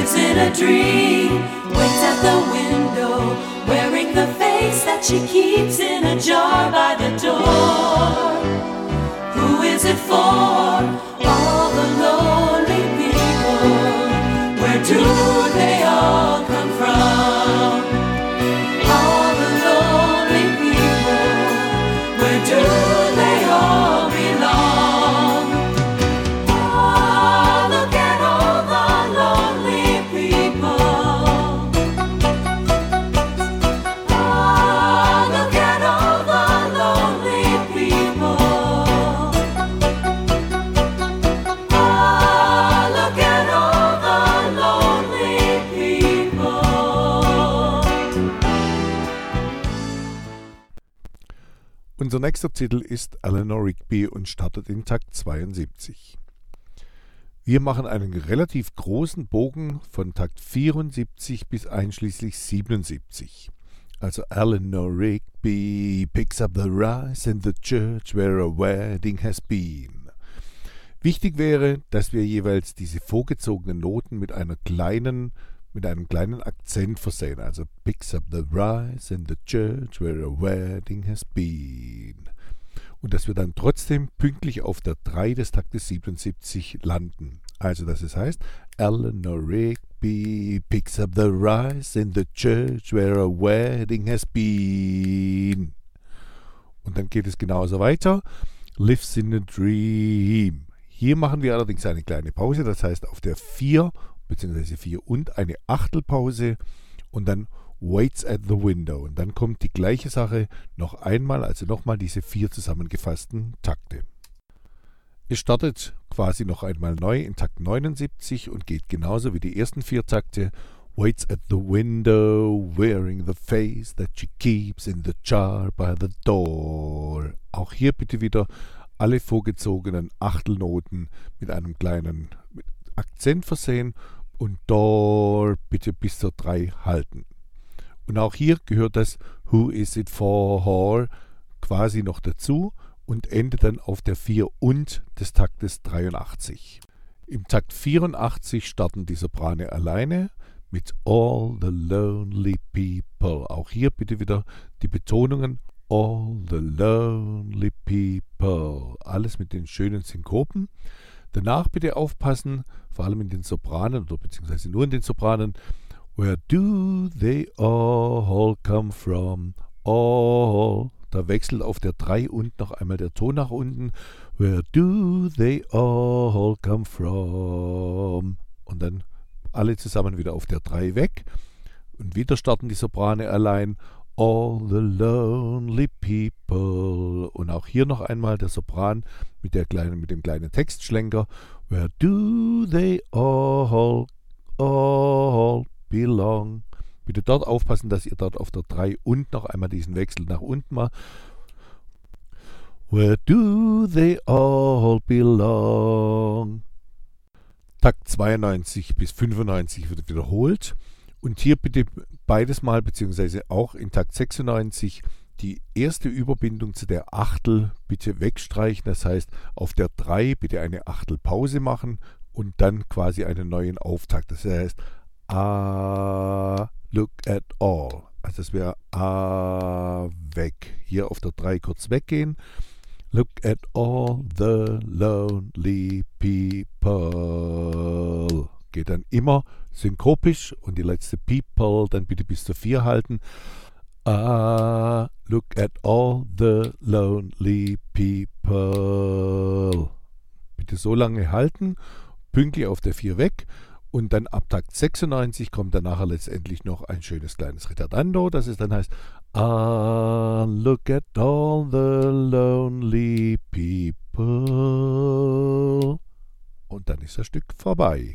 in a dream, waits at the window, wearing the face that she keeps in a jar by the door. Who is it for? All the lonely people. Where do Unser nächster Titel ist Eleanor Rigby und startet in Takt 72. Wir machen einen relativ großen Bogen von Takt 74 bis einschließlich 77. Also Eleanor Rigby picks up the rice in the church where a wedding has been. Wichtig wäre, dass wir jeweils diese vorgezogenen Noten mit einer kleinen mit einem kleinen Akzent versehen. Also picks up the rice in the church where a wedding has been. Und dass wir dann trotzdem pünktlich auf der 3 des Taktes 77 landen. Also dass es heißt, Eleanor Rigby picks up the rice in the church where a wedding has been. Und dann geht es genauso weiter. Lives in a dream. Hier machen wir allerdings eine kleine Pause, das heißt auf der 4 bzw. 4 und eine Achtelpause und dann waits at the window. Und dann kommt die gleiche Sache noch einmal, also nochmal diese vier zusammengefassten Takte. Es startet quasi noch einmal neu in Takt 79 und geht genauso wie die ersten vier Takte. Waits at the window, wearing the face that she keeps in the jar by the door. Auch hier bitte wieder alle vorgezogenen Achtelnoten mit einem kleinen Akzent versehen und door bitte bis zur 3 halten. Und auch hier gehört das Who is it for quasi noch dazu und endet dann auf der 4 und des Taktes 83. Im Takt 84 starten die Soprane alleine mit All the Lonely People. Auch hier bitte wieder die Betonungen All the Lonely People. Alles mit den schönen Synkopen. Danach bitte aufpassen, vor allem in den Sopranen oder beziehungsweise nur in den Sopranen. Where do they all come from? All. Da wechselt auf der 3 und noch einmal der Ton nach unten. Where do they all come from? Und dann alle zusammen wieder auf der 3 weg. Und wieder starten die Soprane allein. All the lonely people. Und auch hier noch einmal der Sopran mit, der kleinen, mit dem kleinen Textschlenker. Where do they all, all belong? Bitte dort aufpassen, dass ihr dort auf der 3 und noch einmal diesen Wechsel nach unten macht. Where do they all belong? Takt 92 bis 95 wird wiederholt. Und hier bitte beides mal, beziehungsweise auch in Takt 96 die erste Überbindung zu der Achtel bitte wegstreichen. Das heißt, auf der 3 bitte eine Achtelpause machen und dann quasi einen neuen Auftakt. Das heißt, ah, look at all. Also es wäre ah, weg. Hier auf der 3 kurz weggehen. Look at all the lonely people. Geht dann immer synkopisch und die letzte people dann bitte bis zur 4 halten. Ah, look at all the lonely people. Bitte so lange halten, pünktlich auf der 4 weg und dann ab Takt 96 kommt dann nachher letztendlich noch ein schönes kleines Ritardando, das es dann heißt Ah, look at all the lonely people. Und dann ist das Stück vorbei.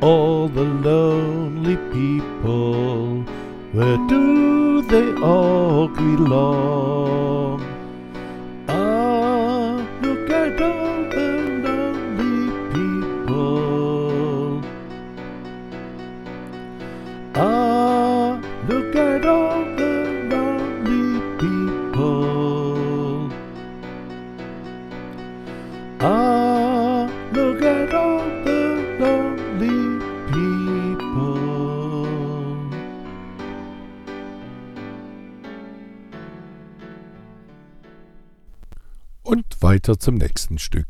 all the lonely people? Where do they all belong? weiter zum nächsten Stück.